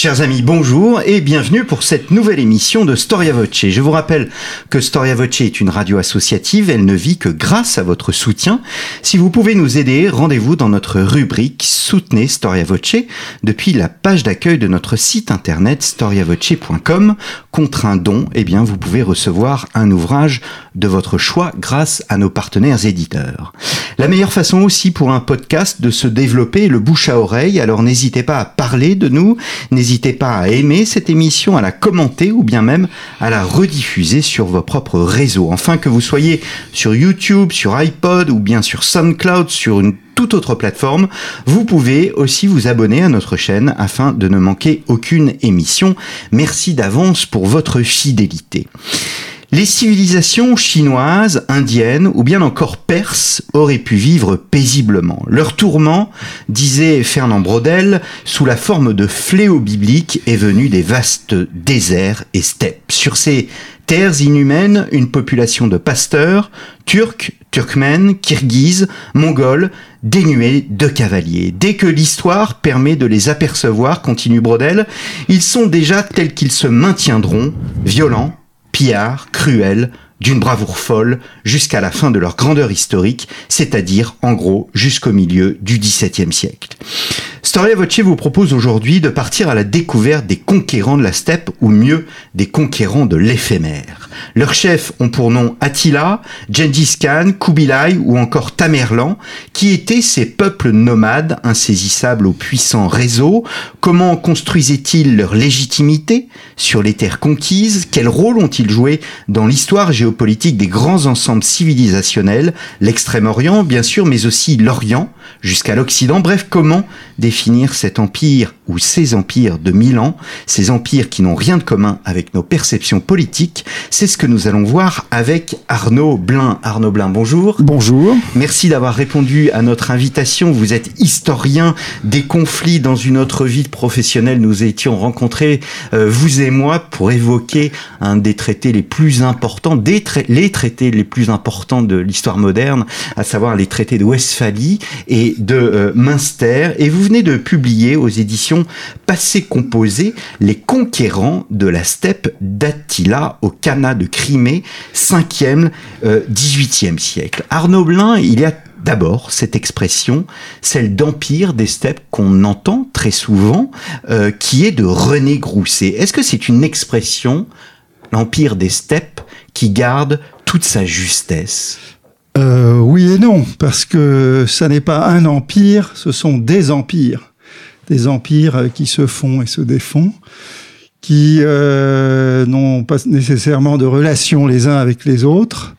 Chers amis, bonjour et bienvenue pour cette nouvelle émission de Storia Voce. Je vous rappelle que Storia Voce est une radio associative, elle ne vit que grâce à votre soutien. Si vous pouvez nous aider, rendez-vous dans notre rubrique Soutenez Storia Voce depuis la page d'accueil de notre site internet storiavoce.com. Contre un don, eh bien, vous pouvez recevoir un ouvrage de votre choix grâce à nos partenaires éditeurs. La meilleure façon aussi pour un podcast de se développer est le bouche à oreille, alors n'hésitez pas à parler de nous, pas à aimer cette émission, à la commenter ou bien même à la rediffuser sur vos propres réseaux. Enfin, que vous soyez sur YouTube, sur iPod ou bien sur SoundCloud, sur une toute autre plateforme, vous pouvez aussi vous abonner à notre chaîne afin de ne manquer aucune émission. Merci d'avance pour votre fidélité. Les civilisations chinoises, indiennes ou bien encore perses auraient pu vivre paisiblement. Leur tourment, disait Fernand Braudel, sous la forme de fléaux bibliques est venu des vastes déserts et steppes. Sur ces terres inhumaines, une population de pasteurs, turcs, turkmènes, kirghizes, mongols, dénués de cavaliers. Dès que l'histoire permet de les apercevoir, continue Brodel, ils sont déjà tels qu'ils se maintiendront, violents, pillards, cruels, d'une bravoure folle jusqu'à la fin de leur grandeur historique, c'est-à-dire en gros jusqu'au milieu du XVIIe siècle. Storia Voce vous propose aujourd'hui de partir à la découverte des conquérants de la steppe, ou mieux, des conquérants de l'éphémère. Leurs chefs ont pour nom Attila, Gengis Khan, Kubilai ou encore Tamerlan, qui étaient ces peuples nomades insaisissables aux puissants réseaux. Comment construisaient-ils leur légitimité sur les terres conquises? Quel rôle ont-ils joué dans l'histoire géopolitique des grands ensembles civilisationnels? L'extrême-orient, bien sûr, mais aussi l'Orient, jusqu'à l'Occident. Bref, comment définir cet empire ou ces empires de mille ans, ces empires qui n'ont rien de commun avec nos perceptions politiques, c'est ce que nous allons voir avec Arnaud Blin. Arnaud Blin, bonjour. Bonjour. Merci d'avoir répondu à notre invitation. Vous êtes historien des conflits dans une autre vie professionnelle. Nous étions rencontrés, euh, vous et moi, pour évoquer un des traités les plus importants, des les traités les plus importants de l'histoire moderne, à savoir les traités de Westphalie et de euh, Münster. Et vous venez de publier aux éditions passé composé Les conquérants de la steppe d'Attila au Cana de Crimée, 5e, 18e euh, siècle. Arnaud Blin, il y a d'abord cette expression, celle d'empire des steppes qu'on entend très souvent, euh, qui est de René Grousset. Est-ce que c'est une expression, l'empire des steppes, qui garde toute sa justesse? Euh, Oui et non, parce que ça n'est pas un empire, ce sont des empires des empires qui se font et se défont, qui euh, n'ont pas nécessairement de relations les uns avec les autres,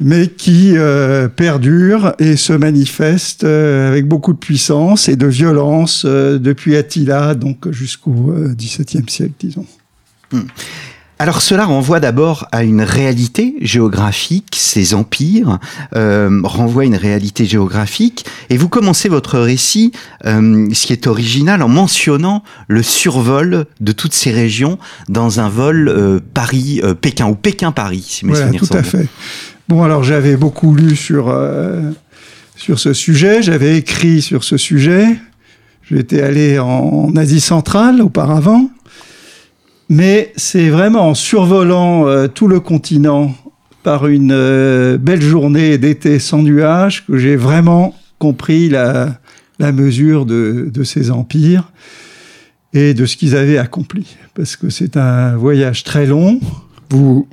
mais qui euh, perdurent et se manifestent euh, avec beaucoup de puissance et de violence depuis Attila, donc jusqu'au XVIIe siècle, disons. Hmm. Alors cela renvoie d'abord à une réalité géographique, ces empires euh, renvoient à une réalité géographique, et vous commencez votre récit, euh, ce qui est original, en mentionnant le survol de toutes ces régions dans un vol euh, Paris-Pékin, ou Pékin-Paris, si mes voilà, tout à fait. Bon, alors j'avais beaucoup lu sur, sur ce sujet, j'avais écrit sur ce sujet, j'étais allé en Asie centrale auparavant, mais c'est vraiment en survolant euh, tout le continent par une euh, belle journée d'été sans nuages que j'ai vraiment compris la, mesure de, ces empires et de ce qu'ils avaient accompli. Parce que c'est un voyage très long. Vous,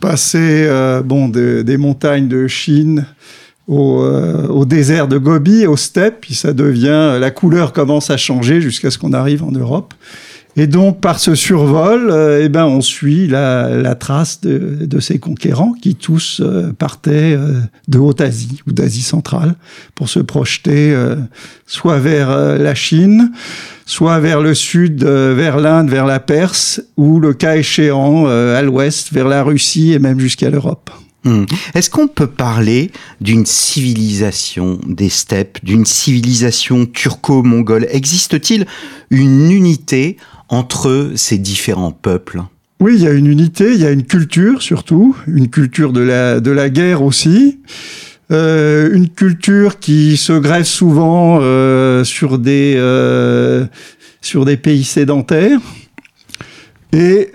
passez euh, bon, des montagnes de Chine au, au, désert de Gobi, au steppe, puis ça devient, la couleur commence à changer jusqu'à ce qu'on arrive en Europe. Et donc, par ce survol, euh, eh ben, on suit la, la trace de, de, ces conquérants qui tous euh, partaient euh, de Haute-Asie ou d'Asie centrale pour se projeter soit vers la Chine, soit vers le sud, vers l'Inde, vers la Perse, ou le cas échéant à l'ouest, vers la Russie et même jusqu'à l'Europe. Hmm. Est-ce qu'on peut parler d'une civilisation des steppes, d'une civilisation turco-mongole? Existe-t-il une unité entre ces différents peuples Oui, il y a une unité, il y a une culture surtout, une culture de la, guerre aussi. Euh, une culture qui se grève souvent euh, sur des euh, sur des pays sédentaires. Mais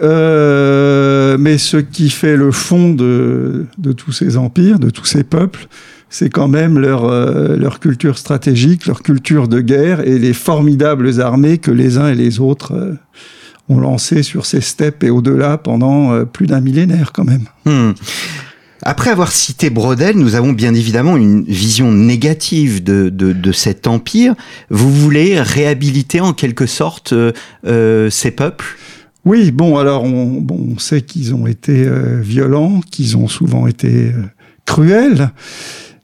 ce qui fait le fond de tous ces empires, de tous ces peuples, c'est quand même leur euh, leur culture stratégique, leur culture de guerre et les formidables armées que les uns et les autres euh, ont lancées sur ces steppes et au-delà pendant euh, plus d'un millénaire quand même. Hmm. Après avoir cité Brodel, nous avons bien évidemment une vision négative de, de, de cet empire. Vous voulez réhabiliter en quelque sorte ces peuples? Oui, bon, alors on, bon, on sait qu'ils ont été euh, violents, qu'ils ont souvent été euh, cruels,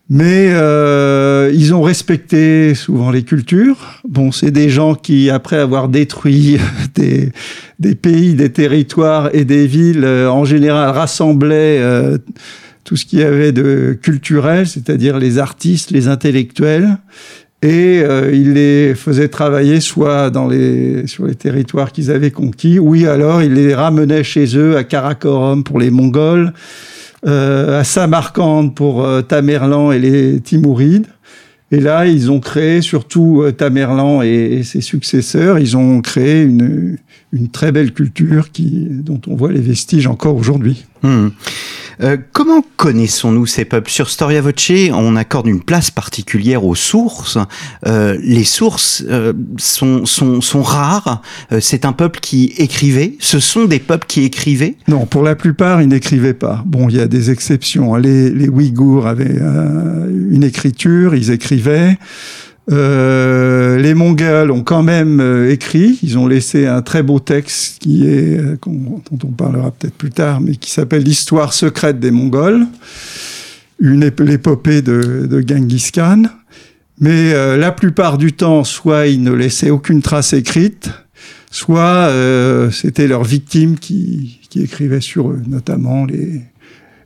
mais euh, ils ont respecté souvent les cultures. Bon, c'est des gens qui, après avoir détruit des, des pays, des territoires et des villes, euh, en général rassemblaient euh, tout ce qu'il y avait de culturel, c'est-à-dire les artistes, les intellectuels, et euh, ils les faisaient travailler soit dans les, sur les territoires qu'ils avaient conquis, oui alors ils les ramenaient chez eux à Karakorum pour les Mongols, à Samarcande pour euh, Tamerlan et les Timourides. Et là, ils ont créé, surtout euh, Tamerlan et, et ses successeurs, ils ont créé une, une très belle culture qui, dont on voit les vestiges encore aujourd'hui. Hmm. Euh, comment connaissons-nous ces peuples? Sur Storia Voce, on accorde une place particulière aux sources. Euh, les sources euh, sont, sont, sont rares. C'est un peuple qui écrivait. Ce sont des peuples qui écrivaient? Non, pour la plupart, ils n'écrivaient pas. Bon, il y a des exceptions. Les, les Ouïghours avaient une écriture, ils écrivaient. Euh, les Mongols ont quand même euh, écrit. Ils ont laissé un très beau texte qui est euh, dont on parlera peut-être plus tard, mais qui s'appelle l'histoire secrète des Mongols, une ép- l'épopée de, Genghis Khan. Mais la plupart du temps, soit ils ne laissaient aucune trace écrite, soit c'était leurs victimes qui, qui écrivaient sur eux, notamment les,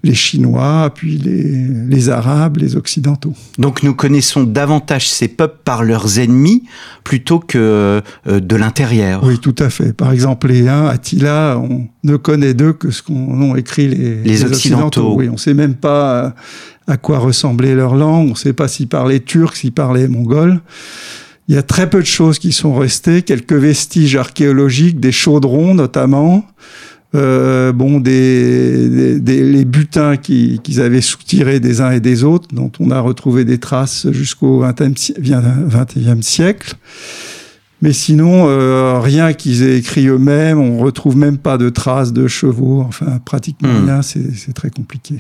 les Chinois, puis les, les Arabes, les Occidentaux. Donc nous connaissons davantage ces peuples par leurs ennemis plutôt que euh, de l'intérieur. Oui, tout à fait. Par exemple, les Huns, Attila, on ne connaît d'eux que ce qu'ont ont écrit les, Les Occidentaux. Oui, on ne sait même pas euh, à quoi ressemblait leur langue, on ne sait pas s'ils parlaient turc, s'ils parlaient mongol. Il y a très peu de choses qui sont restées, quelques vestiges archéologiques, des chaudrons notamment, euh, bon, des, des- des- les butins qui- qu'ils avaient soutirés des uns et des autres, dont on a retrouvé des traces jusqu'au XXe siècle. Mais sinon, euh, rien qu'ils aient écrit eux-mêmes, on retrouve même pas de traces de chevaux, enfin pratiquement Hmm. rien, c'est très compliqué.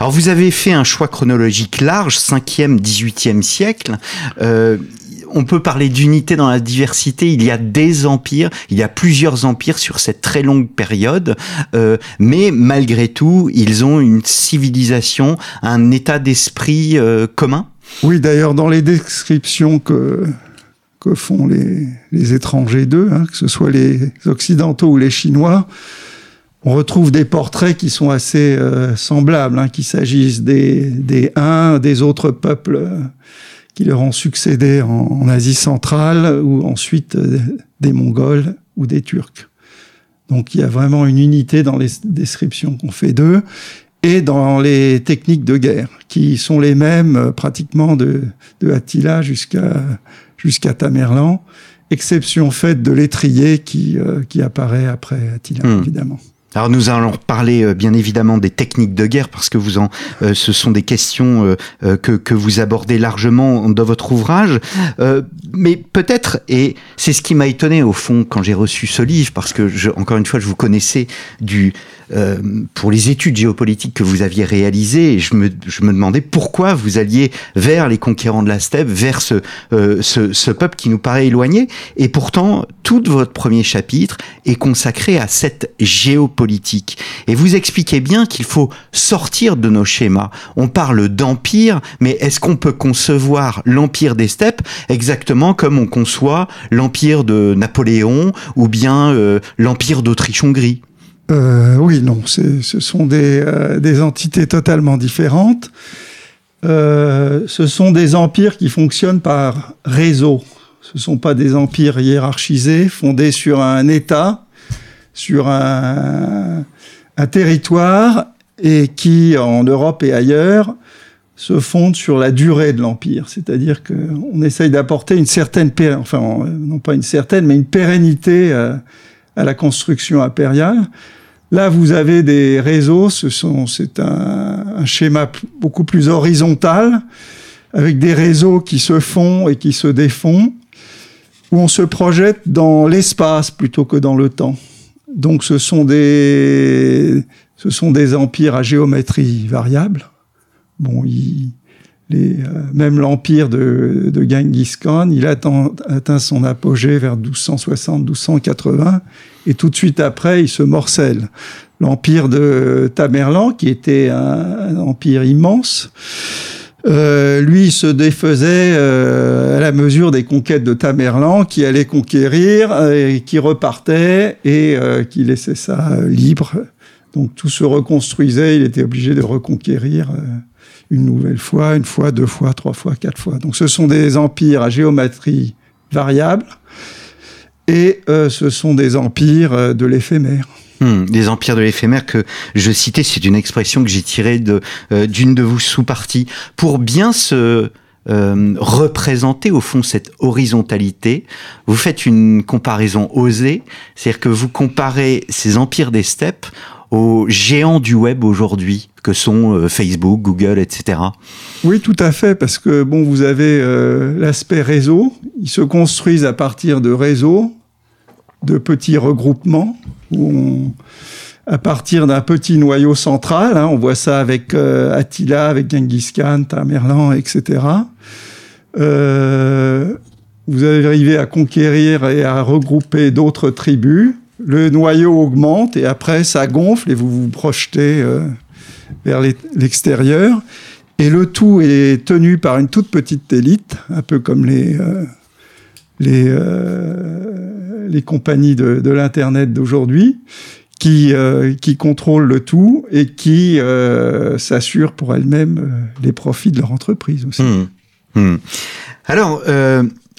Alors vous avez fait un choix chronologique large, 5e, 18e siècle. Euh, on peut parler d'unité dans la diversité. Il y a des empires, il y a plusieurs empires sur cette très longue période, euh, mais malgré tout, ils ont une civilisation, un état d'esprit euh, commun. Oui, d'ailleurs, dans les descriptions que, font les, étrangers d'eux, hein, que ce soit les Occidentaux ou les Chinois, on retrouve des portraits qui sont assez euh, semblables, hein, qu'il s'agisse des, des Huns, des autres peuples qui leur ont succédé en, en Asie centrale, ou ensuite euh, des Mongols ou des Turcs. Donc il y a vraiment une unité dans les descriptions qu'on fait d'eux et dans les techniques de guerre, qui sont les mêmes euh, pratiquement de, de Attila jusqu'à jusqu'à Tamerlan, exception faite de l'étrier qui, euh, qui apparaît après Attila, Hmm. évidemment. Alors nous allons parler euh, bien évidemment des techniques de guerre parce que vous en, euh, ce sont des questions euh, euh, que, que vous abordez largement dans votre ouvrage. Euh, mais peut-être, et c'est ce qui m'a étonné au fond quand j'ai reçu ce livre, parce que je, encore une fois, je vous connaissais du euh, pour les études géopolitiques que vous aviez réalisées, et je me, je me demandais pourquoi vous alliez vers les conquérants de la steppe, vers ce, ce, ce peuple qui nous paraît éloigné, et pourtant tout votre premier chapitre est consacré à cette géopolitique. Et vous expliquez bien qu'il faut sortir de nos schémas. On parle d'empire, mais est-ce qu'on peut concevoir l'empire des steppes exactement comme on conçoit l'empire de Napoléon ou bien euh, l'empire d'Autriche-Hongrie? Euh, oui, non, ce sont des, euh, des, entités totalement différentes. Ce sont des empires qui fonctionnent par réseau. Ce ne sont pas des empires hiérarchisés, fondés sur un État, sur un, territoire, et qui, en Europe et ailleurs, se fondent sur la durée de l'empire. C'est-à-dire qu'on essaye d'apporter une certaine, enfin, non pas une certaine, mais une pérennité à, à la construction impériale. Là, vous avez des réseaux, ce c'est un, un, schéma beaucoup plus horizontal, avec des réseaux qui se font et qui se défont, où on se projette dans l'espace plutôt que dans le temps. Donc, ce sont des, ce sont des empires à géométrie variable. Bon, euh, même l'empire de, de, Genghis Khan, il atteint, atteint son apogée vers 1260-1280, et tout de suite après, il se morcelle. L'empire de Tamerlan, qui était un empire immense, euh, lui se défaisait euh, à la mesure des conquêtes de Tamerlan, qui allait conquérir, euh, et qui repartait et euh, qui laissait ça libre. Donc tout se reconstruisait, il était obligé de reconquérir une nouvelle fois, une fois, deux fois, trois fois, quatre fois. Donc ce sont des empires à géométrie variable et euh, ce sont des empires euh, de l'éphémère. Hmm, des empires de l'éphémère que je citais, c'est une expression que j'ai tirée euh, d'une de vos sous-parties pour bien se euh, représenter au fond cette horizontalité. Vous faites une comparaison osée, c'est-à-dire que vous comparez ces empires des steppes aux géants du web aujourd'hui, que sont euh, Facebook, Google, etc. Oui, tout à fait, parce que bon, vous avez l'aspect réseau. Ils se construisent à partir de réseaux, de petits regroupements, où à partir d'un petit noyau central, hein, on voit ça avec euh, Attila, avec Genghis Khan, Tamerlan, etc. Euh, vous arrivez à conquérir et à regrouper d'autres tribus le noyau augmente et après ça gonfle et vous vous projetez euh, vers l'extérieur. Et le tout est tenu par une toute petite élite, un peu comme les, les, euh, les compagnies de, de l'Internet d'aujourd'hui, qui, euh, qui contrôlent le tout et qui euh, s'assurent pour elles-mêmes euh, les profits de leur entreprise aussi. Mmh. Mmh. Alors,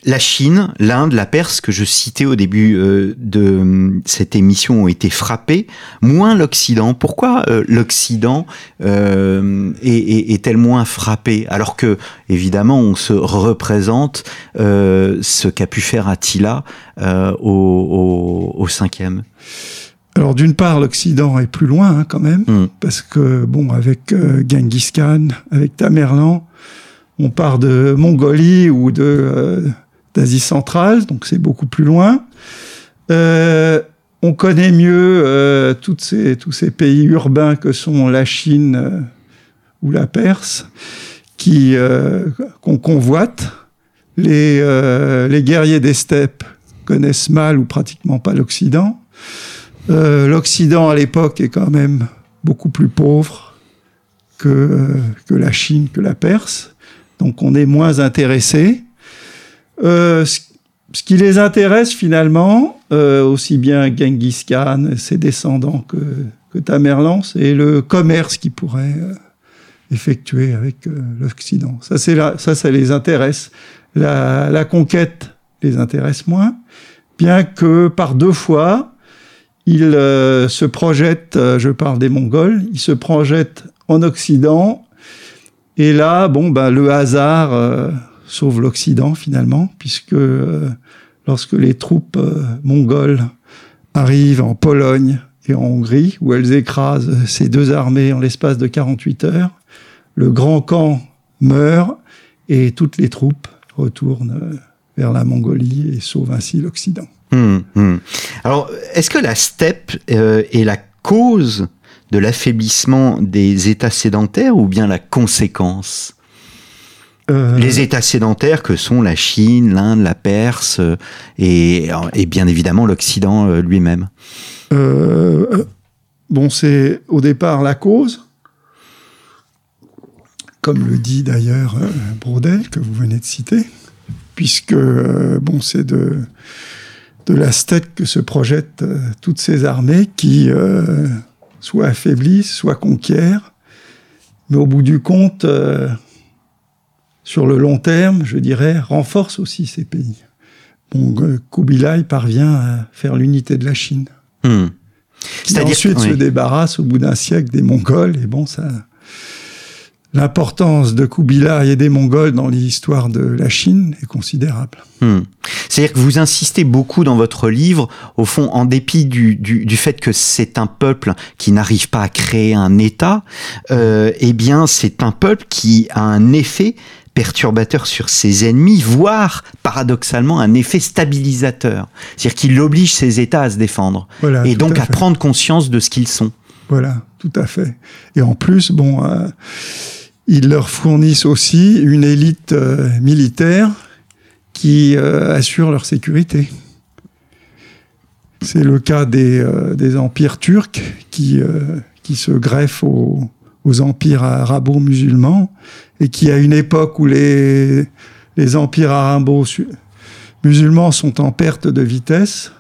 la Chine, l'Inde, la Perse que je citais au début euh, de cette émission ont été frappés, moins l'Occident. Pourquoi euh, l'Occident euh, est-elle moins frappé alors que évidemment on se représente euh, ce qu'a pu faire Attila euh, au, au, au, cinquième alors d'une part, l'Occident est plus loin hein, quand même, mm. parce que bon, avec euh, Genghis Khan, avec Tamerlan, on part de Mongolie ou de euh, d'Asie centrale, donc c'est beaucoup plus loin. Euh, on connaît mieux euh, ces, tous ces pays urbains que sont la Chine euh, ou la Perse, qui euh, qu'on convoite. Les, les guerriers des steppes connaissent mal ou pratiquement pas l'Occident. L'Occident à l'époque est quand même beaucoup plus pauvre que, que la Chine, que la Perse. Donc on est moins intéressé. Euh, ce, qui les intéresse finalement, euh, aussi bien Genghis Khan, ses descendants que, que Tamerlan, c'est le commerce qu'ils pourraient euh, effectuer avec euh, l'Occident. Ça, c'est ça, ça les intéresse. La, la, conquête les intéresse moins, bien que par deux fois, ils euh, se projettent, je parle des Mongols, ils se projettent en Occident, et là, bon, ben, le hasard sauve l'Occident finalement, puisque euh, lorsque les troupes euh, mongoles arrivent en Pologne et en Hongrie, où elles écrasent ces deux armées en l'espace de 48 heures, le grand camp meurt et toutes les troupes retournent euh, vers la Mongolie et sauvent ainsi l'Occident. Mmh, mmh. Alors, est-ce que la steppe euh, est la cause de l'affaiblissement des États sédentaires ou bien la conséquence? Euh... Les États sédentaires que sont la Chine, l'Inde, la Perse euh, et, et bien évidemment l'Occident euh, lui-même. Euh, bon, c'est au départ la cause, comme le dit d'ailleurs Brodel que vous venez de citer, puisque bon, c'est de de que se projettent euh, toutes ces armées qui euh, soit affaiblissent, soit conquièrent, mais au bout du compte, euh, sur le long terme, je dirais, renforcent aussi ces pays. Bon, euh, Kubilai parvient à faire l'unité de la Chine. Qui C'est-à-dire ensuite que- se oui. débarrasse au bout d'un siècle des Mongols. Et bon, ça, l'importance de Kubilai et des Mongols dans l'histoire de la Chine est considérable. Hmm. C'est-à-dire que vous insistez beaucoup dans votre livre, au fond, en dépit du, du, du fait que c'est un peuple qui n'arrive pas à créer un État, euh, eh bien, c'est un peuple qui a un effet perturbateur sur ses ennemis, voire, paradoxalement, un effet stabilisateur. C'est-à-dire qu'il oblige ses États à se défendre. Voilà. et donc à prendre conscience de ce qu'ils sont. Voilà, tout à fait. Et en plus, bon, euh, ils leur fournissent aussi une élite euh, militaire qui euh, assure leur sécurité. C'est le cas des, des empires turcs qui, qui se greffent aux, aux empires arabo-musulmans et qui, à une époque où les, les empires arabo-musulmans sont en perte de vitesse,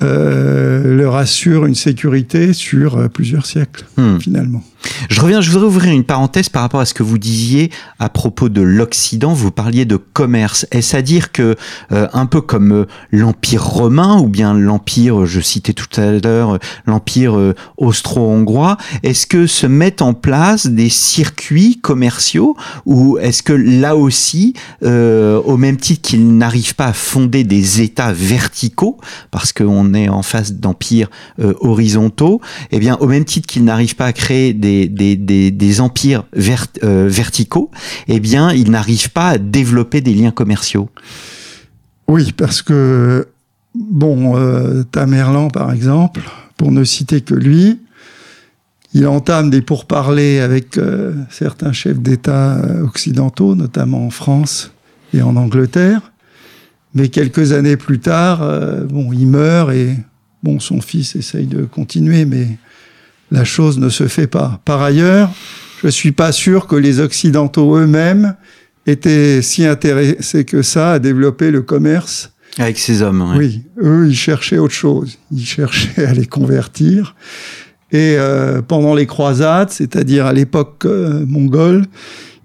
euh, leur assure une sécurité sur euh, plusieurs siècles, Hmm. finalement. Je reviens, je voudrais ouvrir une parenthèse par rapport à ce que vous disiez à propos de l'Occident. Vous parliez de commerce. Est-ce à dire que, euh, un peu comme euh, l'Empire romain ou bien l'Empire, je citais tout à l'heure, euh, l'Empire euh, austro-hongrois, est-ce que se mettent en place des circuits commerciaux ou est-ce que là aussi, au même titre qu'ils n'arrivent pas à fonder des États verticaux, parce qu'on est en face d'empires horizontaux, eh bien, au même titre qu'ils n'arrivent pas à créer des, des, empires euh, verticaux, eh bien, ils n'arrivent pas à développer des liens commerciaux. Oui, parce que, bon, euh, Tamerlan, par exemple, pour ne citer que lui, il entame des pourparlers avec euh, certains chefs d'État occidentaux, notamment en France et en Angleterre. Mais quelques années plus tard, bon, il meurt et bon, son fils essaye de continuer, mais la chose ne se fait pas. Par ailleurs, je suis pas sûr que les Occidentaux eux-mêmes étaient si intéressés que ça à développer le commerce Avec ces hommes, ouais. oui, eux, ils cherchaient autre chose. Ils cherchaient à les convertir. Et euh, pendant les croisades, c'est-à-dire à, l'époque euh, mongole,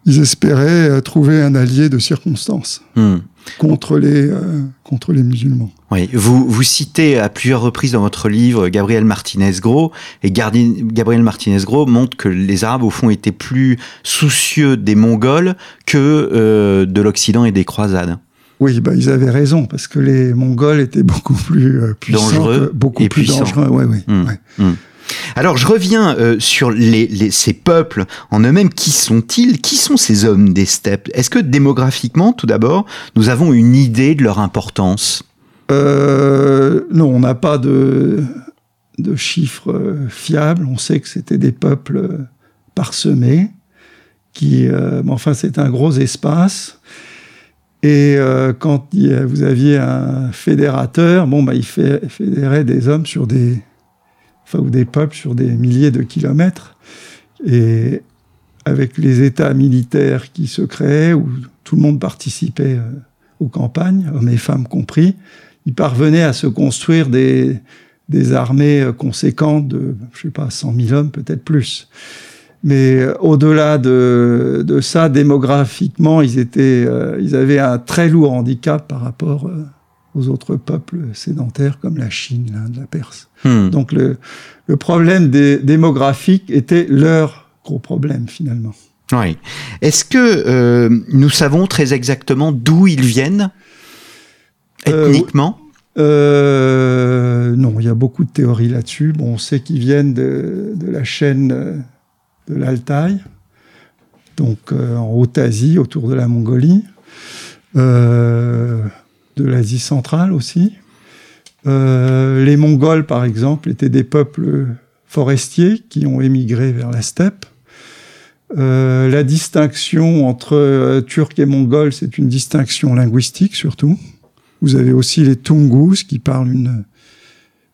ils espéraient euh, trouver un allié de circonstance Hmm. Contre les, euh, contre les musulmans. Oui, vous, vous citez à plusieurs reprises dans votre livre Gabriel Martinez-Gros, et Gardi- Gabriel Martinez-Gros montre que les Arabes, au fond, étaient plus soucieux des Mongols que euh, de l'Occident et des croisades. Oui, bah, ils avaient raison, parce que les Mongols étaient beaucoup plus euh, puissants. Dangereux beaucoup et plus puissants. dangereux, ouais, ouais, ouais. Hmm. Alors, je reviens euh, sur ces peuples en eux-mêmes. Qui sont-ils? Qui sont ces hommes des steppes? Est-ce que démographiquement, tout d'abord, nous avons une idée de leur importance? Euh, non, on n'a pas de, chiffres euh, fiables. On sait que c'était des peuples parsemés, qui, enfin, c'est un gros espace. Et quand vous aviez un fédérateur, bon, bah, il fédérait des hommes sur des, enfin, ou des peuples sur des milliers de kilomètres. Et avec les États militaires qui se créaient, où tout le monde participait euh, aux campagnes, hommes et femmes compris, ils parvenaient à se construire des, armées euh, conséquentes de, je sais pas, 100 000 hommes, peut-être plus. Mais euh, au-delà de, ça, démographiquement, ils, avaient un très lourd handicap par rapport aux autres peuples sédentaires comme la Chine, l'Inde, la Perse. Hmm. Donc le, le problème des, démographique était leur gros problème finalement. Oui. Est-ce que euh, nous savons très exactement d'où ils viennent Euh, ethniquement? Euh, non, il y a beaucoup de théories là-dessus. Bon, on sait qu'ils viennent de, de la chaîne de l'Altaï, donc en Haute-Asie, autour de la Mongolie, euh, de l'Asie centrale aussi. Euh, les Mongols, par exemple, étaient des peuples forestiers qui ont émigré vers la steppe. Euh, la distinction entre euh, Turcs et Mongols, c'est une distinction linguistique surtout. Vous avez aussi les Tungus qui parlent une,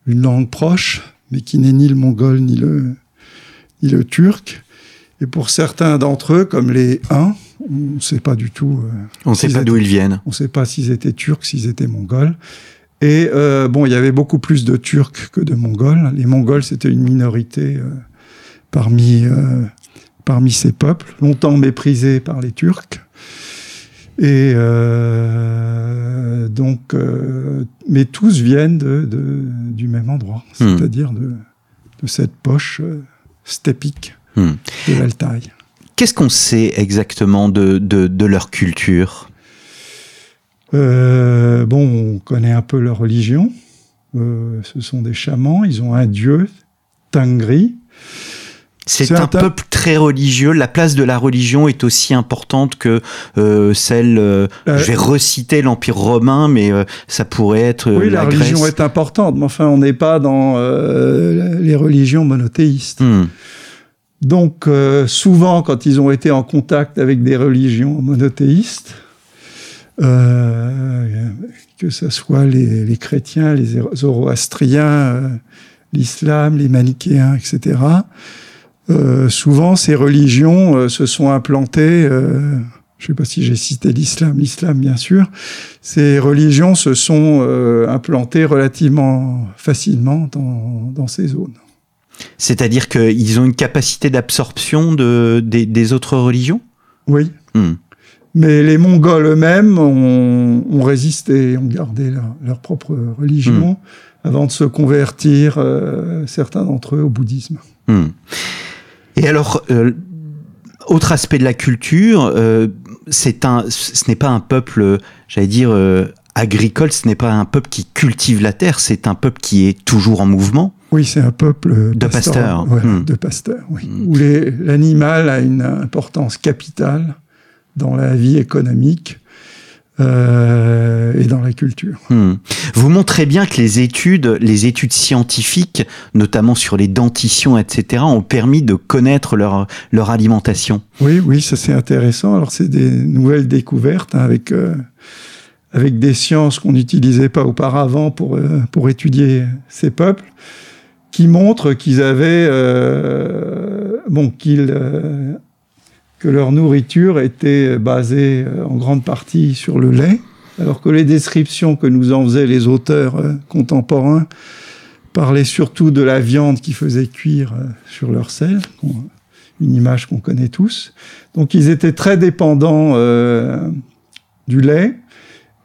une langue proche, mais qui n'est ni le mongol ni le, ni le turc. Et pour certains d'entre eux, comme les Huns, on ne sait pas du tout. euh, On ne sait pas d'où ils viennent. on ne sait pas s'ils étaient turcs, s'ils étaient mongols. Et euh, bon, il y avait beaucoup plus de Turcs que de Mongols. Les Mongols, c'était une minorité euh, parmi, euh, parmi ces peuples, longtemps méprisés par les Turcs. Et donc, mais tous viennent de, de- du même endroit, Hmm. c'est-à-dire de, de cette poche steppique Hmm. de l'Altaï. Qu'est-ce qu'on sait exactement de, de, de leur culture? Euh, bon, on connaît un peu leur religion. Euh, ce sont des chamans. Ils ont un dieu, Tangri. C'est un peuple très religieux. La place de la religion est aussi importante que euh, celle. euh, je vais reciter l'Empire romain, mais euh, ça pourrait être oui, la, religion est importante, mais enfin, on n'est pas dans les religions monothéistes. Hmm. Donc, euh, souvent, quand ils ont été en contact avec des religions monothéistes, euh, que ce soit les, les chrétiens, les zoroastriens, euh, l'islam, les manichéens, etc., euh, souvent ces religions euh, se sont implantées, je ne sais pas si j'ai cité l'islam, l'islam bien sûr, ces religions se sont implantées relativement facilement dans, dans ces zones. C'est-à-dire qu'ils ont une capacité d'absorption de, des, des autres religions? Oui. Hmm. Mais les Mongols eux-mêmes ont, ont résisté, ont gardé leur, leur propre religion avant de se convertir, euh, certains d'entre eux, au bouddhisme. Hmm. Et alors, euh, autre aspect de la culture, euh, c'est un, ce n'est pas un peuple, j'allais dire, agricole, ce n'est pas un peuple qui cultive la terre, c'est un peuple qui est toujours en mouvement. Oui, c'est un peuple De pasteurs. ouais, Hmm. de pasteurs, oui. Hmm. Où l'animal a une importance capitale dans la vie économique euh, et dans la culture. Hmm. Vous montrez bien que les études, les études scientifiques, notamment sur les dentitions, etc., ont permis de connaître leur, leur alimentation. Oui, oui, ça c'est intéressant. Alors c'est des nouvelles découvertes hein, avec euh, avec des sciences qu'on n'utilisait pas auparavant pour euh, pour étudier ces peuples, qui montrent qu'ils avaient euh, bon qu'ils euh, que leur nourriture était basée euh, en grande partie sur le lait, alors que les descriptions que nous en faisaient les auteurs euh, contemporains parlaient surtout de la viande qui faisait cuire euh, sur leur sel, une image qu'on connaît tous. Donc ils étaient très dépendants du lait.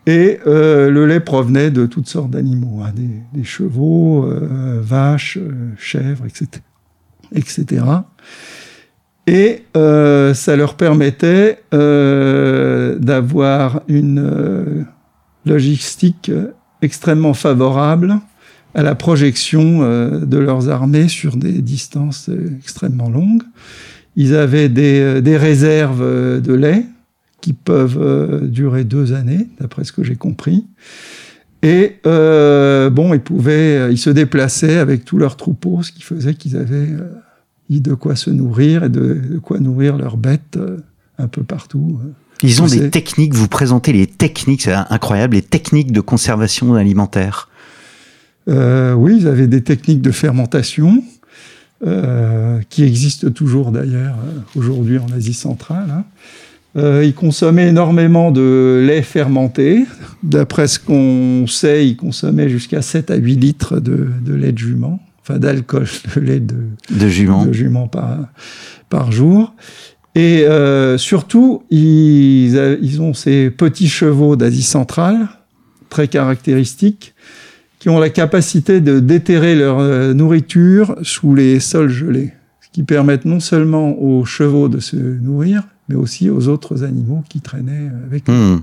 Et euh, le lait provenait de toutes sortes d'animaux, hein, des, chevaux, euh, vaches, euh, chèvres, etc. etc. Et ça leur permettait d'avoir une logistique extrêmement favorable à la projection de leurs armées sur des distances extrêmement longues. Ils avaient des, réserves de lait qui peuvent euh, durer deux années, d'après ce que j'ai compris. Et euh, bon, ils pouvaient, euh, ils se déplaçaient avec tous leurs troupeaux, ce qui faisait qu'ils avaient euh, de quoi se nourrir et de, de quoi nourrir leurs bêtes euh, un peu partout. Ils ont des techniques, vous présentez les techniques, c'est incroyable, les techniques de conservation alimentaire. Oui, ils avaient des techniques de fermentation qui existent toujours d'ailleurs aujourd'hui en Asie centrale. hein. Euh, ils consommaient énormément de lait fermenté. D'après ce qu'on sait, ils consommaient jusqu'à 7 à 8 litres de, de lait de jument, enfin d'alcool de lait de, De jument. de jument par, par jour. Et euh, surtout, ils, ils ont ces petits chevaux d'Asie centrale, très caractéristiques, qui ont la capacité de déterrer leur euh, nourriture sous les sols gelés, ce qui permet non seulement aux chevaux de se nourrir, mais aussi aux autres animaux qui traînaient avec eux. Hmm.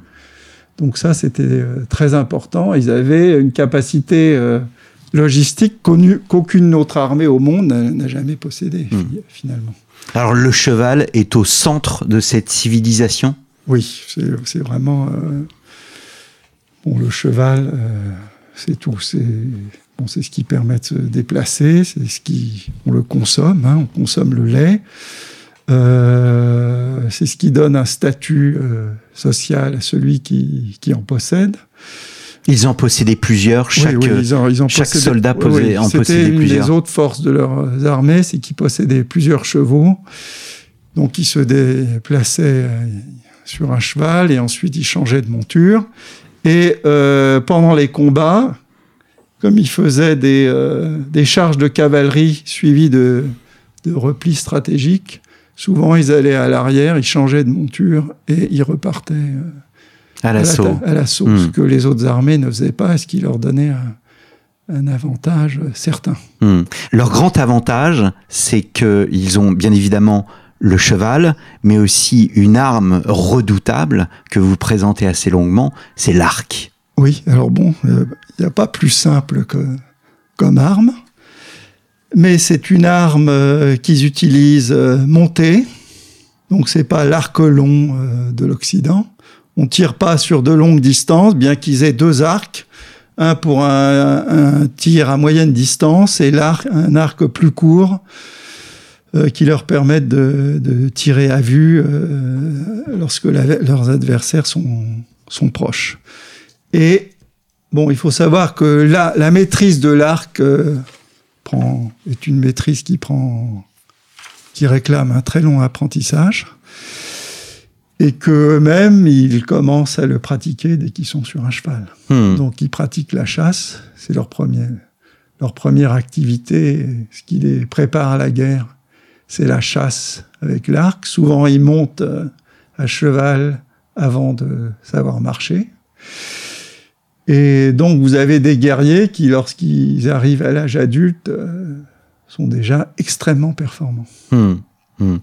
Donc ça, c'était euh, très important. Ils avaient une capacité euh, logistique connue qu'aucune autre armée au monde n'a jamais possédée, Hmm. fi- finalement. Alors le cheval est au centre de cette civilisation? Oui, c'est vraiment... euh, bon, le cheval, euh, c'est tout. C'est bon, ce qui permet de se déplacer, c'est ce qui... On le consomme, hein, on consomme le lait. Euh, c'est ce qui donne un statut euh, social à celui qui, qui en possède. Ils en possédaient plusieurs, chaque... oui, oui, ils en, ils en chaque possédaient- soldat posait- oui, en C'était possédait une plusieurs. des autres forces de leurs armées, c'est qu'ils possédaient plusieurs chevaux. Donc ils se déplaçaient euh, sur un cheval et ensuite ils changeaient de monture. Et euh, pendant les combats, comme ils faisaient des, des charges de cavalerie suivies de, de replis stratégiques, souvent ils allaient à l'arrière, ils changeaient de monture et ils repartaient euh, À à la- l'assaut. à l'assaut, Hmm. ce que les autres armées ne faisaient pas, et ce qui leur donnait un, un avantage certain. Hmm. Leur grand avantage, c'est qu'ils ont bien évidemment le cheval, mais aussi une arme redoutable que vous présentez assez longuement, c'est l'arc. Oui, alors bon, il n'y a pas plus simple que, comme arme, mais c'est une arme euh, qu'ils utilisent euh, montée, donc c'est pas l'arc long euh, de l'Occident. On tire pas sur de longues distances, bien qu'ils aient deux arcs, un pour un, tir à moyenne distance et un arc plus court qui leur permettent de, tirer à vue lorsque leurs adversaires sont, proches. Et bon, il faut savoir que la, la maîtrise de l'arc prend, est une maîtrise qui prend, qui réclame un très long apprentissage. Et qu'eux-mêmes, ils commencent à le pratiquer dès qu'ils sont sur un cheval. Hmm. Donc, ils pratiquent la chasse. C'est leur, premier, leur première activité. Ce qui les prépare à la guerre, c'est la chasse avec l'arc. Souvent, ils montent euh, à cheval avant de savoir marcher. Et donc, vous avez des guerriers qui, lorsqu'ils arrivent à l'âge adulte, euh, sont déjà extrêmement performants. Hmm. Hmm.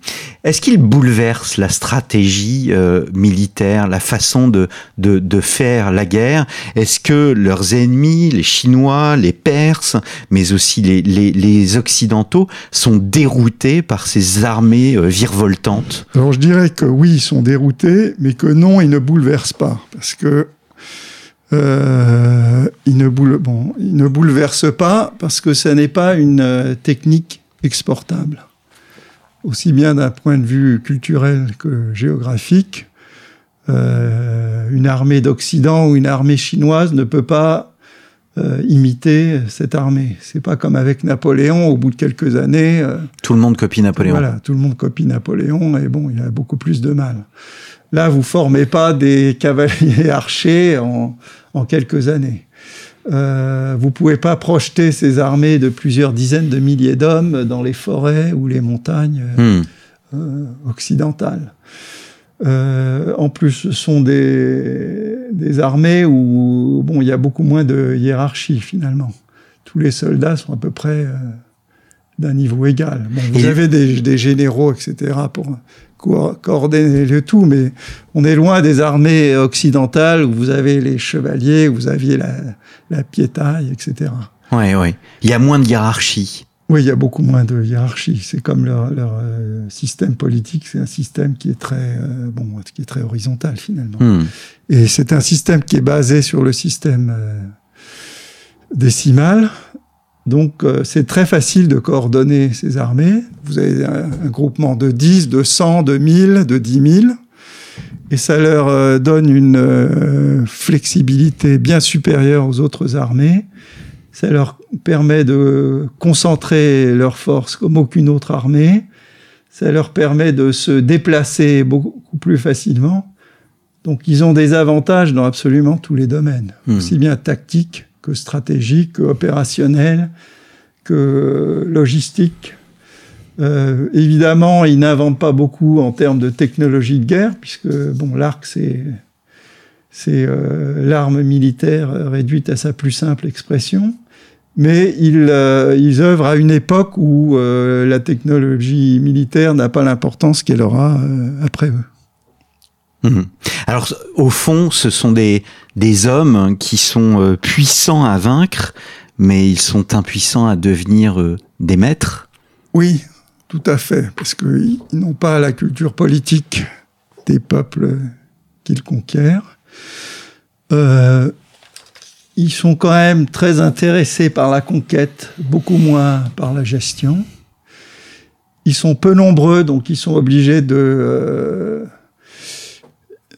Est-ce qu'ils bouleversent la stratégie euh, militaire, la façon de, de, de faire la guerre? Est-ce que leurs ennemis, les Chinois, les Perses, mais aussi les, les, les Occidentaux, sont déroutés par ces armées euh, virevoltantes? Alors je dirais que oui, ils sont déroutés, mais que non, ils ne bouleversent pas, parce que euh, ils, ne boule, bon, ils ne bouleversent pas parce que ce n'est pas une euh, technique exportable, aussi bien d'un point de vue culturel que géographique. Euh, une armée d'Occident ou une armée chinoise ne peut pas euh, imiter cette armée. C'est pas comme avec Napoléon. Au bout de quelques années, euh, Tout le monde copie Napoléon. voilà, tout le monde copie Napoléon et bon, il a beaucoup plus de mal. Là, vous formez pas des cavaliers archers en, en quelques années. Euh, vous pouvez pas projeter ces armées de plusieurs dizaines de milliers d'hommes dans les forêts ou les montagnes Hmm. euh, occidentales. Euh, en plus, ce sont des, des armées où bon, il y a beaucoup moins de hiérarchie finalement. Tous les soldats sont à peu près euh, d'un niveau égal. Bon, vous avez des, des généraux, etc., pour co- coordonner le tout, mais on est loin des armées occidentales où vous avez les chevaliers, où vous aviez la, la piétaille, etc. Ouais, ouais. Il y a moins de hiérarchie. Oui, il y a beaucoup moins de hiérarchie. C'est comme leur, leur, euh, système politique, c'est un système qui est très, euh, bon, qui est très horizontal finalement. Hmm. Et c'est un système qui est basé sur le système euh, décimal. Donc, euh, c'est très facile de coordonner ces armées. Vous avez un, un groupement de 10, de 100, de 1000, de 10 000. Et ça leur euh, donne une euh, flexibilité bien supérieure aux autres armées. Ça leur permet de concentrer leurs forces comme aucune autre armée. Ça leur permet de se déplacer beaucoup plus facilement. Donc, ils ont des avantages dans absolument tous les domaines, Hmm. aussi bien tactique que stratégique, que opérationnel, que logistique. Euh, évidemment, ils n'inventent pas beaucoup en termes de technologie de guerre, puisque bon, l'arc, c'est euh, l'arme militaire réduite à sa plus simple expression. Mais ils, euh, ils œuvrent à une époque où la technologie militaire n'a pas l'importance qu'elle aura après eux. Mhm. Alors, au fond, ce sont des, des hommes qui sont euh, puissants à vaincre, mais ils sont impuissants à devenir euh, des maîtres. Oui, tout à fait, parce qu'ils n'ont pas la culture politique des peuples qu'ils conquièrent. Euh, ils sont quand même très intéressés par la conquête, beaucoup moins par la gestion. Ils sont peu nombreux, donc ils sont obligés de,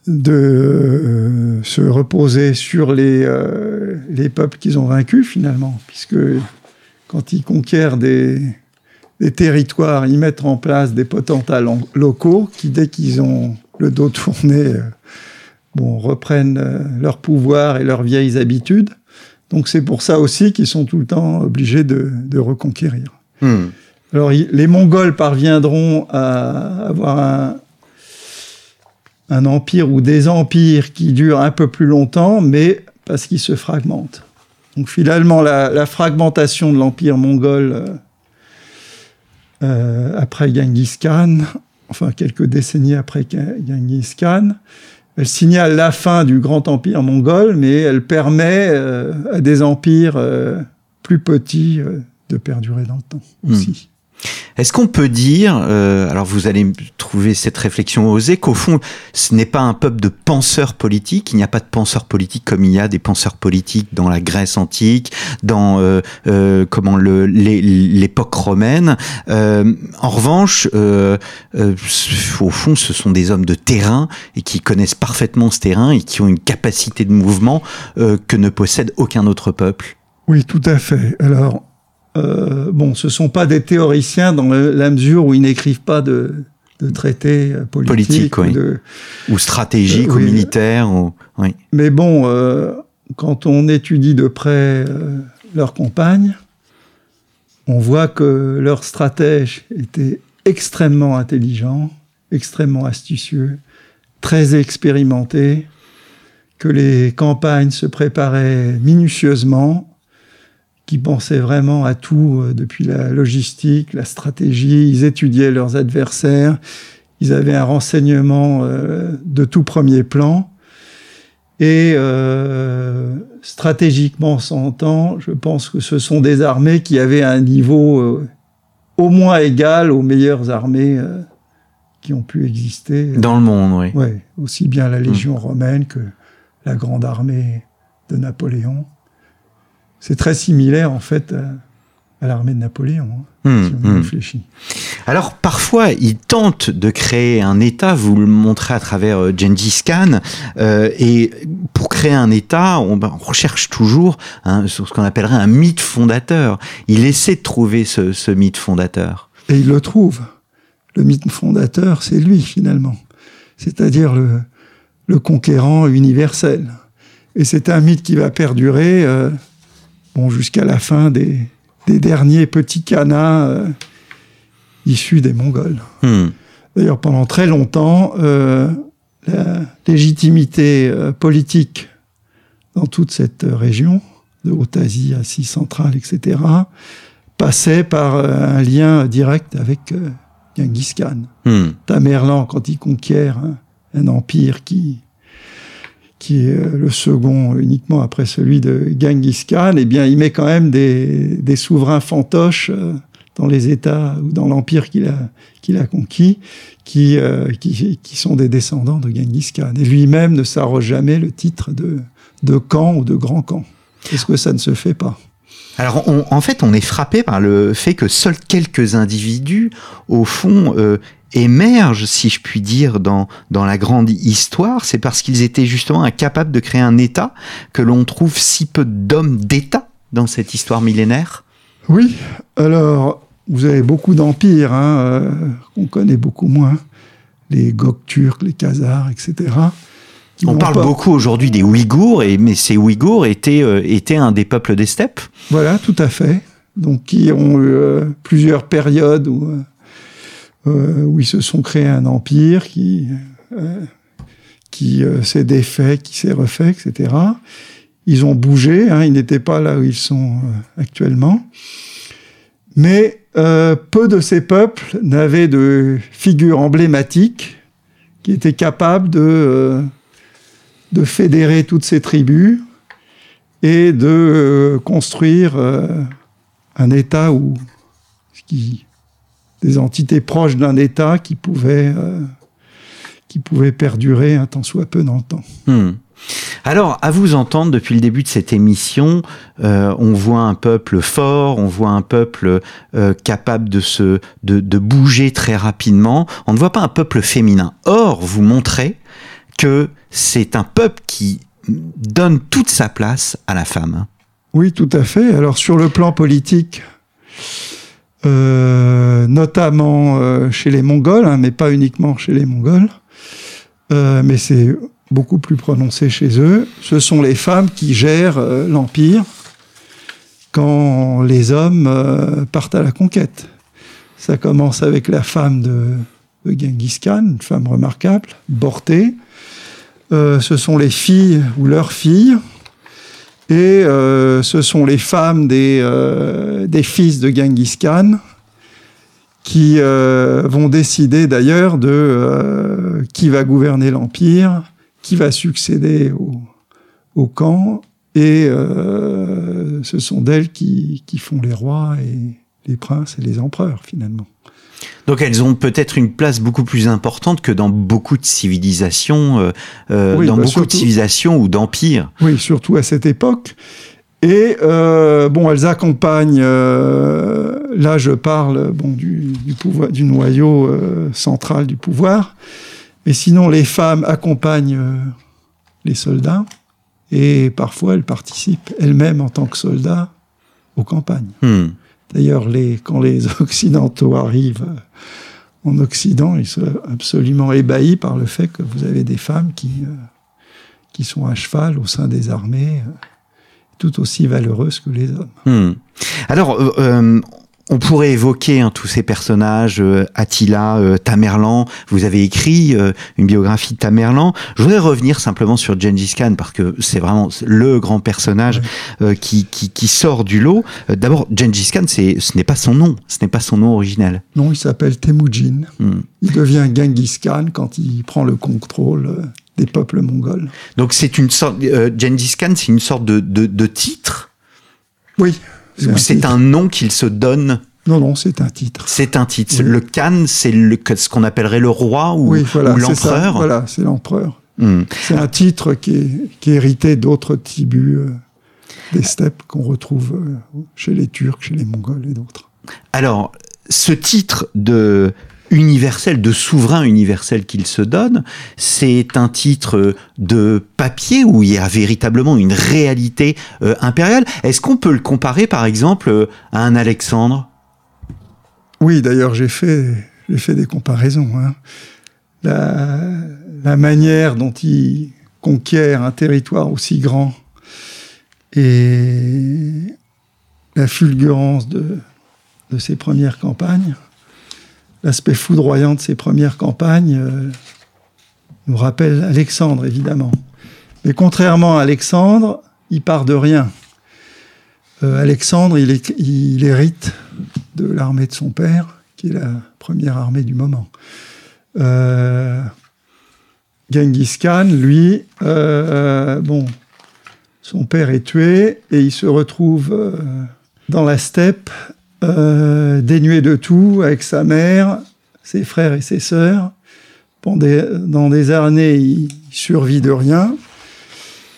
de euh, se reposer sur les, euh, les peuples qu'ils ont vaincus finalement, puisque quand ils conquièrent des, des territoires, ils mettent en place des potentats lo- locaux qui, dès qu'ils ont le dos tourné, euh, bon, reprennent euh, leur pouvoir et leurs vieilles habitudes. Donc c'est pour ça aussi qu'ils sont tout le temps obligés de, de reconquérir. Hmm. Alors les Mongols parviendront à avoir un, un empire ou des empires qui durent un peu plus longtemps, mais parce qu'ils se fragmentent. Donc finalement, la, la fragmentation de l'empire mongol euh, euh, après Genghis Khan, enfin quelques décennies après Genghis Khan, elle signale la fin du grand empire mongol, mais elle permet euh, à des empires plus petits de perdurer dans le temps aussi. Est-ce qu'on peut dire, euh, alors vous allez trouver cette réflexion osée, qu'au fond, ce n'est pas un peuple de penseurs politiques, il n'y a pas de penseurs politiques comme il y a des penseurs politiques dans la Grèce antique, dans euh, euh, comment l'époque romaine. En revanche, au fond, ce sont des hommes de terrain et qui connaissent parfaitement ce terrain et qui ont une capacité de mouvement que ne possède aucun autre peuple. Oui, tout à fait. Alors, euh, bon, ce sont pas des théoriciens dans le- la mesure où ils n'écrivent pas de, de traités euh, politiques. Politique, ou oui. de- Ou stratégique, Euh, ou oui. militaire, ou... oui. Mais bon, euh, quand on étudie de près leurs compagnes, on voit que leurs stratèges étaient extrêmement intelligents, extrêmement astucieux, très expérimentés, que les campagnes se préparaient minutieusement, qui pensaient vraiment à tout, euh, depuis la logistique, la stratégie, ils étudiaient leurs adversaires, ils avaient un renseignement euh, de tout premier plan. Et euh, stratégiquement s'entend, je pense que ce sont des armées qui avaient un niveau euh, au moins égal aux meilleures armées euh, qui ont pu exister. Dans le monde, oui. Ouais, aussi bien la Légion romaine que la grande armée de Napoléon. C'est très similaire en fait à, à l'armée de Napoléon, hein, Hmm, si on hmm. réfléchit. Alors parfois, ils tentent de créer un État, vous le montrez à travers euh, Gengis Khan, euh, et pour créer un État, on, ben, on recherche toujours hein, ce qu'on appellerait un mythe fondateur. Il essaie de trouver ce, ce mythe fondateur. Et il le trouve. Le mythe fondateur, c'est lui finalement. C'est-à-dire le, le conquérant universel. Et c'est un mythe qui va perdurer euh, bon, jusqu'à la fin des, des derniers petits canats euh, issus des Mongols. Hmm. D'ailleurs, pendant très longtemps, euh, la légitimité euh, politique dans toute cette région, de Haute-Asie, Asie centrale, etc., passait par euh, un lien direct avec Genghis Khan. Hmm. Tamerlan, quand il conquiert un, un empire qui, qui est euh, le second uniquement après celui de Genghis Khan, eh bien, il met quand même des, souverains fantoches euh, dans les États ou dans l'empire qu'il a, qu'il a conquis, qui, euh, qui, qui sont des descendants de Genghis Khan. Et lui-même ne s'arroge jamais le titre de, de Khan ou de Grand Khan. Est-ce que ça ne se fait pas? Alors, en fait, on est frappé par le fait que seuls quelques individus, au fond, euh, émergent, si je puis dire, dans, la grande histoire. C'est parce qu'ils étaient justement incapables de créer un État que l'on trouve si peu d'hommes d'État dans cette histoire millénaire. Oui, alors vous avez beaucoup d'empires, hein, euh, qu'on connaît beaucoup moins, les Gokturks, les Khazars, etc. On parle pas- beaucoup aujourd'hui des Ouïghours, et, mais ces Ouïghours étaient, euh, étaient un des peuples des steppes. Voilà, tout à fait. Donc qui ont eu euh, plusieurs périodes où, euh, où ils se sont créés un empire qui, qui s'est défait, qui s'est refait, etc. Ils ont bougé, hein, ils n'étaient pas là où ils sont actuellement. Mais peu de ces peuples n'avaient de figure emblématique qui était capable de, de fédérer toutes ces tribus et de euh, construire euh, un État qui, des entités proches d'un État qui pouvaient, euh, qui pouvaient perdurer un tant soit peu dans le temps. Hmm. Alors, à vous entendre, depuis le début de cette émission, on voit un peuple fort, on voit un peuple capable de se, de bouger très rapidement. On ne voit pas un peuple féminin. Or, vous montrez que c'est un peuple qui donne toute sa place à la femme. Oui, tout à fait. Alors sur le plan politique, euh, notamment euh, chez les Mongols, hein, mais pas uniquement chez les Mongols, euh, mais c'est beaucoup plus prononcée chez eux. Ce sont les femmes qui gèrent l'Empire quand les hommes partent à la conquête. Ça commence avec la femme de, de Genghis Khan, une femme remarquable, Borté. Euh, ce sont les filles ou leurs filles. Et euh, ce sont les femmes des, euh, des fils de Genghis Khan qui vont décider d'ailleurs de qui va gouverner l'Empire, qui va succéder au, au camp. Et ce sont d'elles qui, qui font les rois et les princes et les empereurs finalement. Donc elles ont peut-être une place beaucoup plus importante que dans beaucoup de civilisations, euh, euh, Oui, dans bah, beaucoup de civilisations ou d'empires. Oui, surtout à cette époque. Et euh, bon, elles accompagnent. euh, là, je parle bon du, du pouvoir, du noyau central du pouvoir. Mais sinon, les femmes accompagnent les soldats et parfois elles participent elles-mêmes en tant que soldats aux campagnes. Hmm. D'ailleurs, quand les Occidentaux arrivent euh, en Occident, ils sont absolument ébahis par le fait que vous avez des femmes qui, euh, sont à cheval au sein des armées, euh, tout aussi valeureuses que les hommes. Hmm. Alors, on pourrait évoquer hein, tous ces personnages, euh, Attila, euh, Tamerlan. Vous avez écrit euh, une biographie de Tamerlan. Je voudrais revenir simplement sur Gengis Khan parce que c'est vraiment le grand personnage qui, qui, qui sort du lot. D'abord, Gengis Khan, c'est, ce n'est pas son nom, ce n'est pas son nom original. Non, il s'appelle Temujin. Hmm. Il devient Genghis Khan quand il prend le contrôle des peuples mongols. Donc c'est une sorte, Gengis Khan, c'est une sorte de, de, de titre? Oui. Ou c'est un nom qu'il se donne. Non, non, c'est un titre. C'est un titre. Oui. Le Khan, c'est ce qu'on appellerait le roi ou, oui, voilà, ou l'empereur. Voilà, c'est l'empereur. Hmm. C'est un titre qui est, qui est hérité d'autres tribus euh, des steppes qu'on retrouve euh, chez les Turcs, chez les Mongols et d'autres. Alors, ce titre de universel, de souverain universel qu'il se donne, c'est un titre de papier où il y a véritablement une réalité euh, impériale. Est-ce qu'on peut le comparer, par exemple, euh, à un Alexandre? Oui, d'ailleurs, j'ai fait, des comparaisons. hein. La, la manière dont il conquiert un territoire aussi grand et la fulgurance de, de ses premières campagnes, l'aspect foudroyant de ses premières campagnes euh, nous rappelle Alexandre, évidemment. Mais contrairement à Alexandre, il part de rien. Euh, Alexandre, il, hérite de l'armée de son père, qui est la première armée du moment. Euh, Genghis Khan, lui, bon, son père est tué et il se retrouve dans la steppe, euh, dénué de tout, avec sa mère, ses frères et ses sœurs. Pendant des, dans des années, il survit de rien.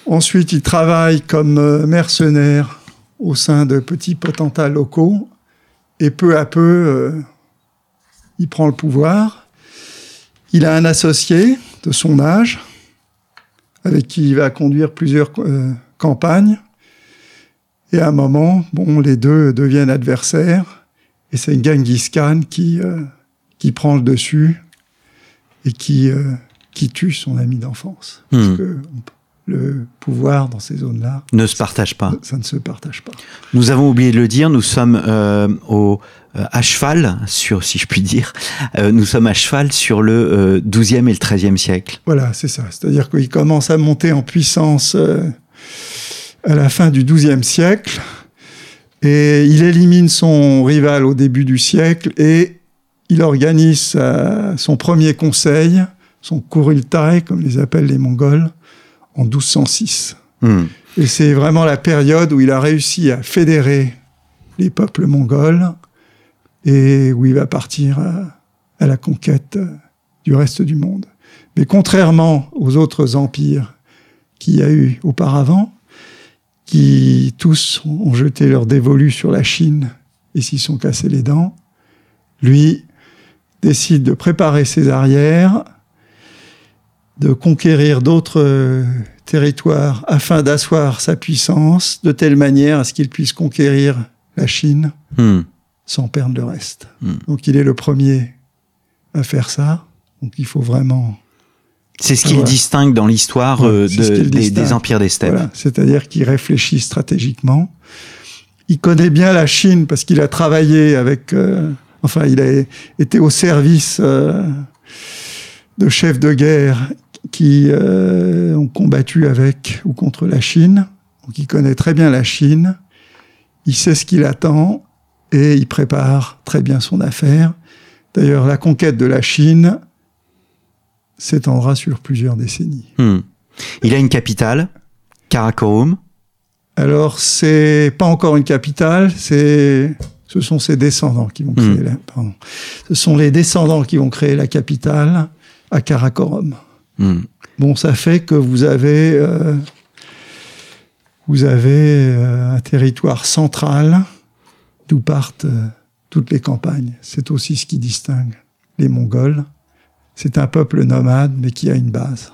Ensuite, il travaille comme euh, mercenaire au sein de petits potentats locaux. Et peu à peu, euh, il prend le pouvoir. Il a un associé de son âge, avec qui il va conduire plusieurs campagnes. Et à un moment, bon, les deux deviennent adversaires. Et c'est Genghis Khan qui, euh, qui prend le dessus et qui, euh, qui tue son ami d'enfance. Hmm. Parce que le pouvoir dans ces zones-là, Ne se partage pas. ça ne se partage pas. Nous avons oublié de le dire, nous sommes euh, au, euh, à cheval, sur, si je puis dire, euh, nous sommes à cheval sur le euh, 12e et le 13e siècle. Voilà, c'est ça. C'est-à-dire qu'il commence à monter en puissance euh, à la fin du XIIe siècle et il élimine son rival au début du siècle et il organise son premier conseil, son Kurultai, comme les appellent les Mongols, en 1206. Hmm. Et c'est vraiment la période où il a réussi à fédérer les peuples mongols et où il va partir à, à la conquête euh, du reste du monde. Mais contrairement aux autres empires qu'il y a eu auparavant, qui tous ont jeté leur dévolu sur la Chine et s'y sont cassés les dents, lui décide de préparer ses arrières, de conquérir d'autres euh, territoires afin d'asseoir sa puissance de telle manière à ce qu'il puisse conquérir la Chine Hmm. sans perdre le reste. Hmm. Donc il est le premier à faire ça. Donc il faut vraiment C'est ce qu'il Voilà. distingue dans l'histoire Ouais, euh, de- des, empires des steppes. Voilà, c'est-à-dire qu'il réfléchit stratégiquement. Il connaît bien la Chine parce qu'il a travaillé avec, euh, enfin, il a été au service euh, de chefs de guerre qui ont combattu avec ou contre la Chine. Donc, il connaît très bien la Chine. Il sait ce qu'il attend et il prépare très bien son affaire. D'ailleurs, la conquête de la Chine s'étendra sur plusieurs décennies. Hmm. Il a une capitale, Karakorum. Alors, c'est pas encore une capitale, c'est, ce sont ses descendants qui vont créer Hmm. la, pardon. Ce sont les descendants qui vont créer la capitale à Karakorum. Hmm. Bon, ça fait que vous avez, euh, vous avez euh, un territoire central d'où partent euh, toutes les campagnes. C'est aussi ce qui distingue les Mongols. C'est un peuple nomade, mais qui a une base.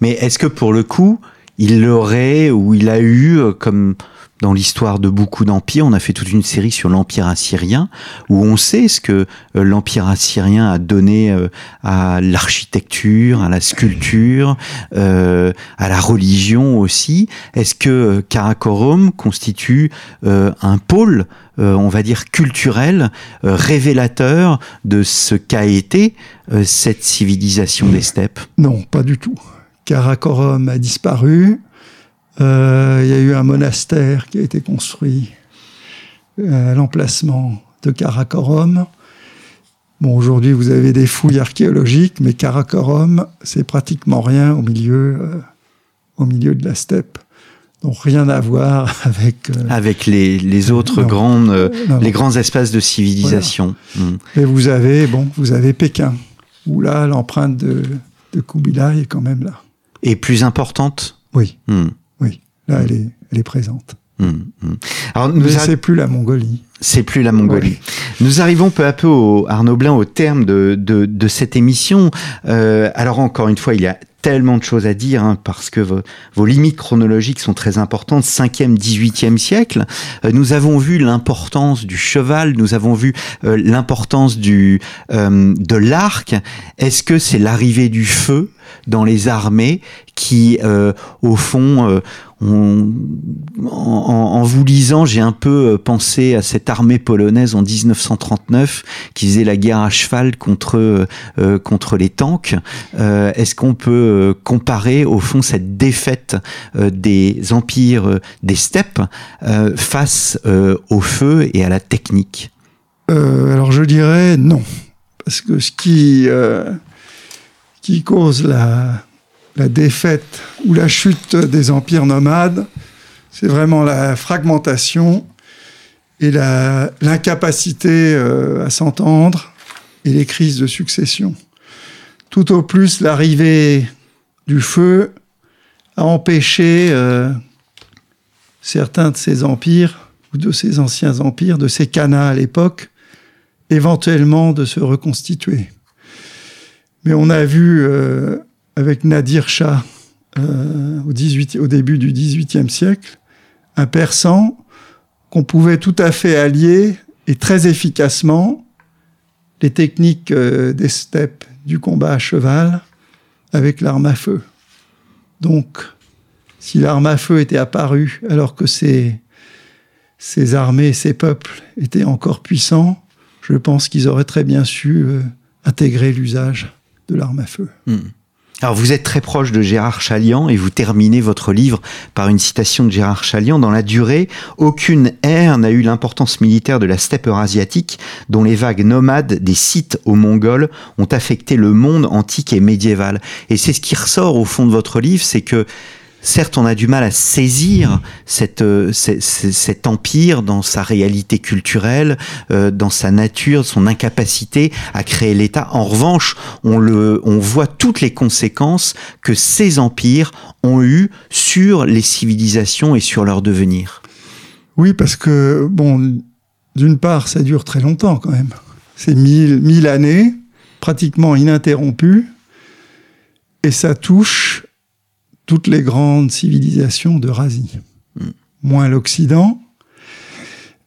Mais est-ce que pour le coup, il l'aurait ou il a eu, euh, comme dans l'histoire de beaucoup d'empires, on a fait toute une série sur l'empire assyrien, où on sait ce que euh, l'empire assyrien a donné euh, à l'architecture, à la sculpture, euh, à la religion aussi. Est-ce que Karakorum constitue un pôle, on va dire culturel, révélateur de ce qu'a été cette civilisation des steppes? Non, pas du tout. Karakorum a disparu. Euh, Il y a eu un monastère qui a été construit euh, à l'emplacement de Karakorum. Bon, aujourd'hui, vous avez des fouilles archéologiques, mais Karakorum, c'est pratiquement rien au milieu, euh, au milieu de la steppe. Donc, rien à voir avec. euh, avec les, les autres Non. grandes, non, non. les grands espaces de civilisation. Hmm. Mais vous avez, bon, vous avez Pékin, où là, l'empreinte de, de Kubilai est quand même là. Et plus importante? Oui, Hmm. Là, elle est, elle est présente. Alors, nous Mais arri- c'est plus la Mongolie. c'est plus la Mongolie. Nous arrivons peu à peu, au, Arnaud Blin, au terme de, de, de cette émission. Euh, alors encore une fois, il y a tellement de choses à dire hein, parce que vos, vos limites chronologiques sont très importantes. 5e, 18e siècle. Euh, nous avons vu l'importance du cheval. Nous avons vu euh, l'importance du de l'arc. Est-ce que c'est l'arrivée du feu? Dans les armées qui, euh, au fond, euh, en, vous lisant, j'ai un peu euh, pensé à cette armée polonaise en 1939 qui faisait la guerre à cheval contre contre les tanks. Est-ce qu'on peut comparer au fond cette défaite des empires des steppes face au feu et à la technique? Alors je dirais non, parce que ce qui, qui cause la, défaite ou la chute des empires nomades, c'est vraiment la fragmentation et l'incapacité euh, à s'entendre et les crises de succession. Tout au plus, l'arrivée du feu a empêché euh, certains de ces empires ou de ces anciens empires, de ces khanas à l'époque, éventuellement de se reconstituer. Mais on a vu euh, avec Nadir Shah euh, au, 18 au début du XVIIIe siècle un persan qu'on pouvait tout à fait allier et très efficacement les techniques euh, des steppes du combat à cheval avec l'arme à feu. Donc, si l'arme à feu était apparue alors que ces, ces armées, ces peuples étaient encore puissants, je pense qu'ils auraient très bien su euh, intégrer l'usage de l'arme à feu. Hmm. Alors vous êtes très proche de Gérard Chalian et vous terminez votre livre par une citation de Gérard Chalian. Dans la durée, aucune ère n'a eu l'importance militaire de la steppe eurasiatique dont les vagues nomades des sites aux Mongols ont affecté le monde antique et médiéval. Et c'est ce qui ressort au fond de votre livre, c'est que Certes, on a du mal à saisir euh, cet empire dans sa réalité culturelle, euh, dans sa nature, son incapacité à créer l'État. En revanche, on, le, on voit toutes les conséquences que ces empires ont eues sur les civilisations et sur leur devenir. Oui, parce que, bon, d'une part, ça dure très longtemps quand même. C'est mille, mille années, pratiquement ininterrompues, et ça touche toutes les grandes civilisations d'Eurasie. Moins l'Occident,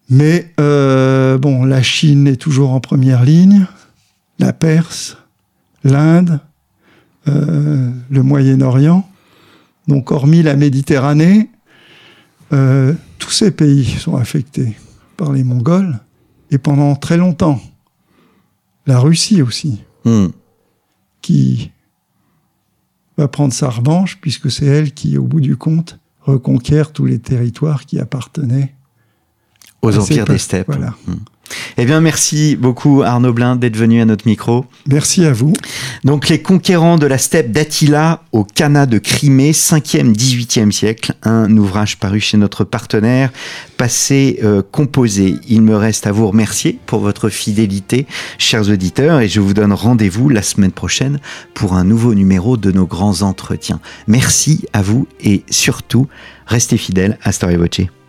mais euh, bon, la Chine est toujours en première ligne, la Perse, l'Inde, euh, le Moyen-Orient. Donc, hormis la Méditerranée, euh, tous ces pays sont affectés par les Mongols et pendant très longtemps. La Russie aussi, Hmm. qui va prendre sa revanche puisque c'est elle qui, au bout du compte, reconquiert tous les territoires qui appartenaient Aux empires des steppes. Voilà. Eh bien, merci beaucoup Arnaud Blind d'être venu à notre micro. Merci à vous. Donc, les conquérants de la steppe d'Attila au Cana de Crimée, 5e, 18e siècle, un ouvrage paru chez notre partenaire, passé euh, composé. Il me reste à vous remercier pour votre fidélité, chers auditeurs, et je vous donne rendez-vous la semaine prochaine pour un nouveau numéro de nos grands entretiens. Merci à vous et surtout, restez fidèles à Voce.